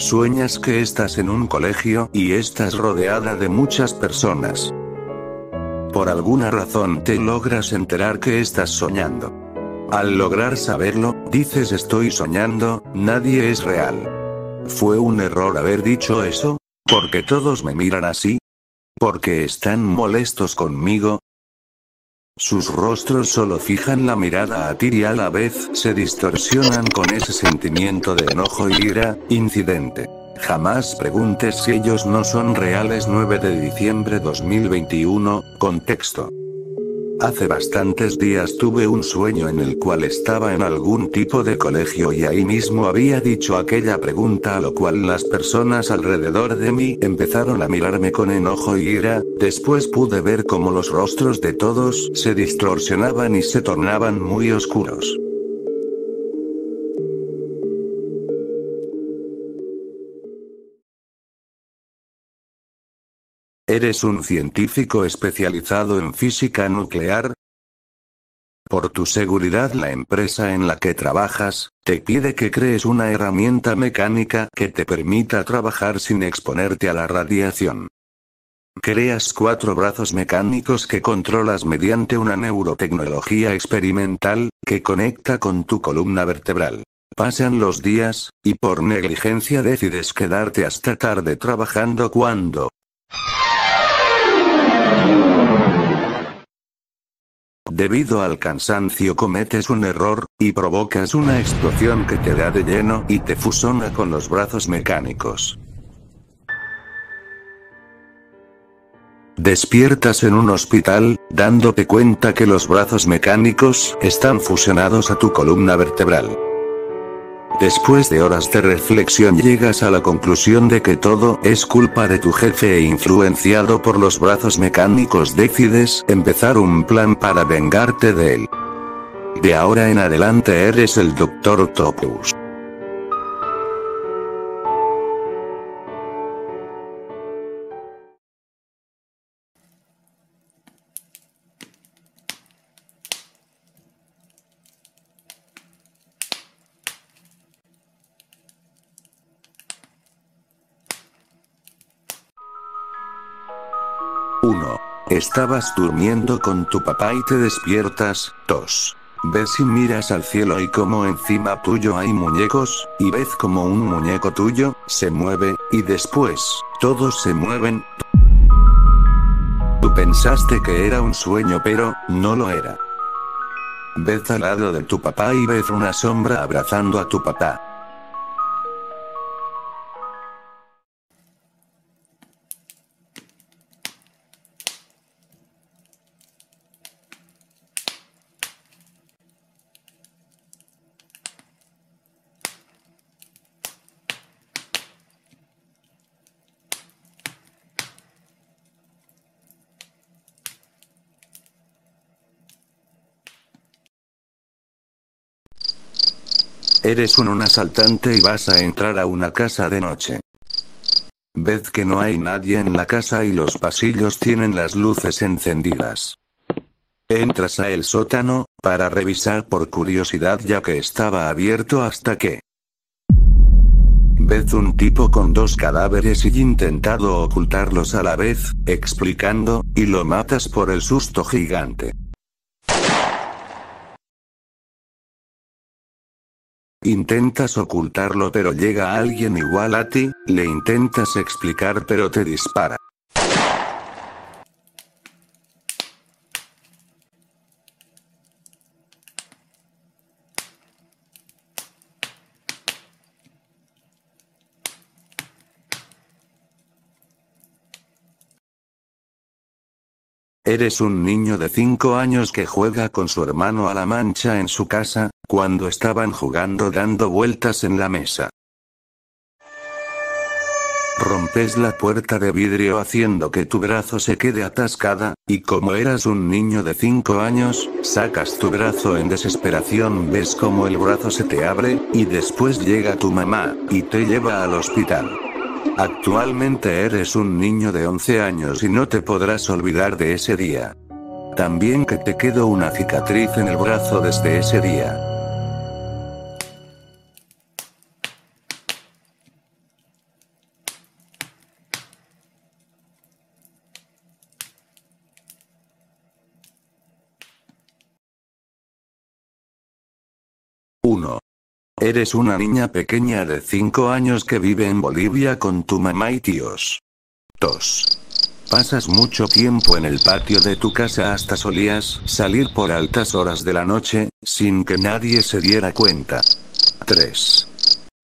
Sueñas que estás en un colegio y estás rodeada de muchas personas. Por alguna razón te logras enterar que estás soñando. Al lograr saberlo, dices estoy soñando, nadie es real. ¿Fue un error haber dicho eso? ¿Porque todos me miran así? ¿Porque están molestos conmigo? Sus rostros solo fijan la mirada a ti y a la vez se distorsionan con ese sentimiento de enojo y ira, incidente. Jamás preguntes si ellos no son reales 9 de diciembre 2021, contexto. Hace bastantes días tuve un sueño en el cual estaba en algún tipo de colegio y ahí mismo había dicho aquella pregunta a lo cual las personas alrededor de mí empezaron a mirarme con enojo y ira, después pude ver cómo los rostros de todos se distorsionaban y se tornaban muy oscuros. ¿Eres un científico especializado en física nuclear? Por tu seguridad la empresa en la que trabajas, te pide que crees una herramienta mecánica que te permita trabajar sin exponerte a la radiación. Creas cuatro brazos mecánicos que controlas mediante una neurotecnología experimental, que conecta con tu columna vertebral. Pasan los días, y por negligencia decides quedarte hasta tarde trabajando cuando, Debido al cansancio cometes un error, y provocas una explosión que te da de lleno y te fusona con los brazos mecánicos. Despiertas en un hospital, dándote cuenta que los brazos mecánicos están fusionados a tu columna vertebral. Después de horas de reflexión llegas a la conclusión de que todo es culpa de tu jefe e influenciado por los brazos mecánicos decides empezar un plan para vengarte de él. De ahora en adelante eres el Dr. Octopus. 1. Estabas durmiendo con tu papá y te despiertas, 2. Ves y miras al cielo y como encima tuyo hay muñecos, y ves como un muñeco tuyo, se mueve, y después, todos se mueven. Tú pensaste que era un sueño pero, no lo era. Ves al lado de tu papá y ves una sombra abrazando a tu papá. Eres un, asaltante y vas a entrar a una casa de noche. Ves que no hay nadie en la casa y los pasillos tienen las luces encendidas. Entras a el sótano, para revisar por curiosidad ya que estaba abierto hasta que... Ves un tipo con dos cadáveres y intentado ocultarlos a la vez, explicando, y lo matas por el susto gigante. Intentas ocultarlo pero llega alguien igual a ti, le intentas explicar pero te dispara. Eres un niño de 5 años que juega con su hermano a la mancha en su casa, cuando estaban jugando dando vueltas en la mesa. Rompes la puerta de vidrio haciendo que tu brazo se quede atascada, y como eras un niño de 5 años, sacas tu brazo en desesperación, ves como el brazo se te abre, y después llega tu mamá, y te lleva al hospital. Actualmente eres un niño de 11 años y no te podrás olvidar de ese día. También que te quedó una cicatriz en el brazo desde ese día. Eres una niña pequeña de 5 años que vive en Bolivia con tu mamá y tíos. 2. Pasas mucho tiempo en el patio de tu casa hasta solías salir por altas horas de la noche, sin que nadie se diera cuenta. 3.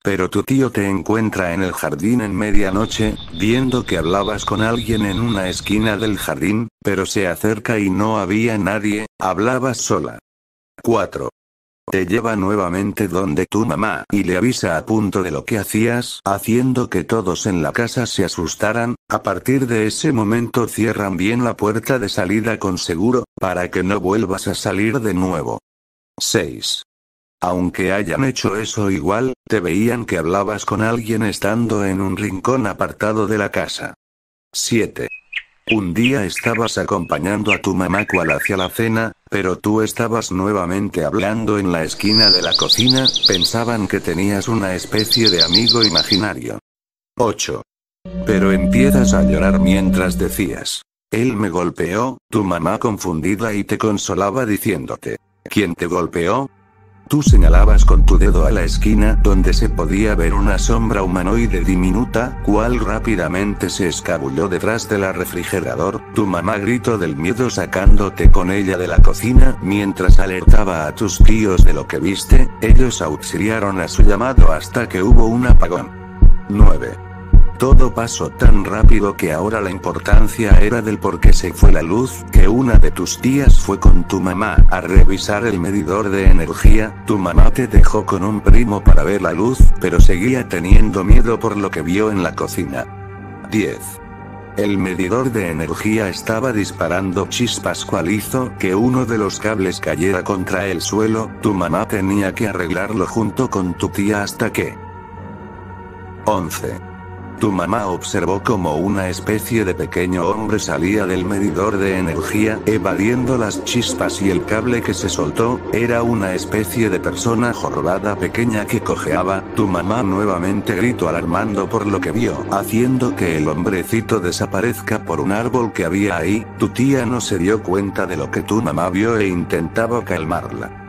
Pero tu tío te encuentra en el jardín en medianoche, viendo que hablabas con alguien en una esquina del jardín, pero se acerca y no había nadie, hablabas sola. 4. Te lleva nuevamente donde tu mamá y le avisa a punto de lo que hacías, haciendo que todos en la casa se asustaran, a partir de ese momento cierran bien la puerta de salida con seguro, para que no vuelvas a salir de nuevo. 6. Aunque hayan hecho eso igual, te veían que hablabas con alguien estando en un rincón apartado de la casa. 7. Un día estabas acompañando a tu mamá cual hacia la cena, pero tú estabas nuevamente hablando en la esquina de la cocina, pensaban que tenías una especie de amigo imaginario. 8. Pero empiezas a llorar mientras decías. Él me golpeó, tu mamá confundida y te consolaba diciéndote. ¿Quién te golpeó? Tú señalabas con tu dedo a la esquina donde se podía ver una sombra humanoide diminuta, cual rápidamente se escabulló detrás de la refrigerador, tu mamá gritó del miedo sacándote con ella de la cocina, mientras alertaba a tus tíos de lo que viste, ellos auxiliaron a su llamado hasta que hubo un apagón. 9. Todo pasó tan rápido que ahora la importancia era del por qué se fue la luz, que una de tus tías fue con tu mamá a revisar el medidor de energía, tu mamá te dejó con un primo para ver la luz, pero seguía teniendo miedo por lo que vio en la cocina. 10. El medidor de energía estaba disparando chispas cual hizo que uno de los cables cayera contra el suelo, tu mamá tenía que arreglarlo junto con tu tía hasta que... 11. Tu mamá observó como una especie de pequeño hombre salía del medidor de energía, evadiendo las chispas y el cable que se soltó, era una especie de persona jorobada pequeña que cojeaba, tu mamá nuevamente gritó alarmando por lo que vio, haciendo que el hombrecito desaparezca por un árbol que había ahí, tu tía no se dio cuenta de lo que tu mamá vio e intentaba calmarla.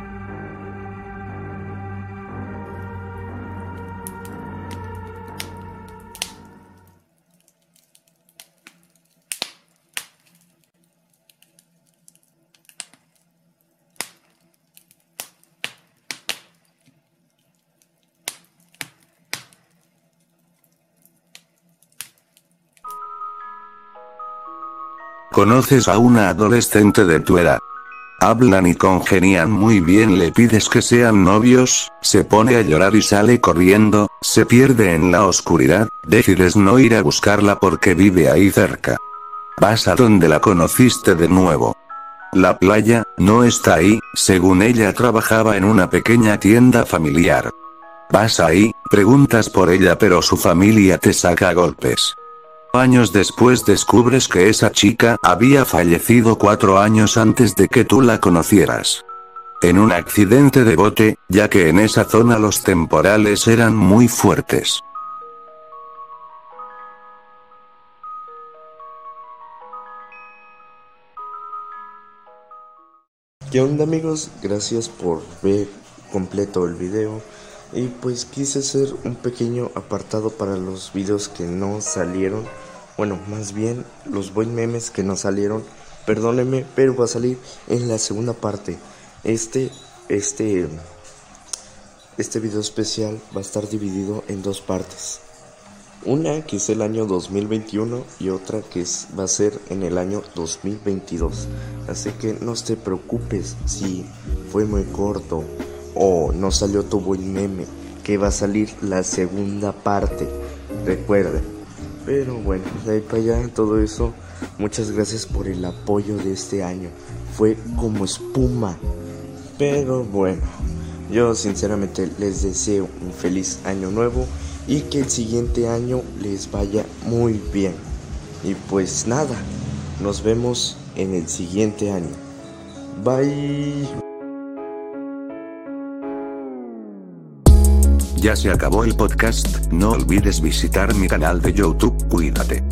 Conoces a una adolescente de tu edad. Hablan y congenian muy bien, le pides que sean novios, se pone a llorar y sale corriendo, se pierde en la oscuridad, decides no ir a buscarla porque vive ahí cerca. Vas a donde la conociste de nuevo. La playa, no está ahí, según ella trabajaba en una pequeña tienda familiar. Vas ahí, preguntas por ella pero su familia te saca a golpes. Años después descubres que esa chica había fallecido cuatro años antes de que tú la conocieras. En un accidente de bote, ya que en esa zona los temporales eran muy fuertes. ¿Qué onda amigos? Gracias por ver completo el video. Y pues quise hacer un pequeño apartado para los videos que no salieron. Bueno, más bien los buen memes que no salieron. Perdónenme, pero va a salir en la segunda parte. Este, este, este video especial va a estar dividido en dos partes. Una que es el año 2021 y otra que es, va a ser en el año 2022. Así que no te preocupes si fue muy corto o no salió tu buen meme, que va a salir la segunda parte, recuerden. Pero bueno, de ahí para allá, todo eso, muchas gracias por el apoyo de este año. Fue como espuma. Pero bueno, yo sinceramente les deseo un feliz año nuevo y que el siguiente año les vaya muy bien. Y pues nada, nos vemos en el siguiente año. Bye. Ya se acabó el podcast, no olvides visitar mi canal de YouTube, cuídate.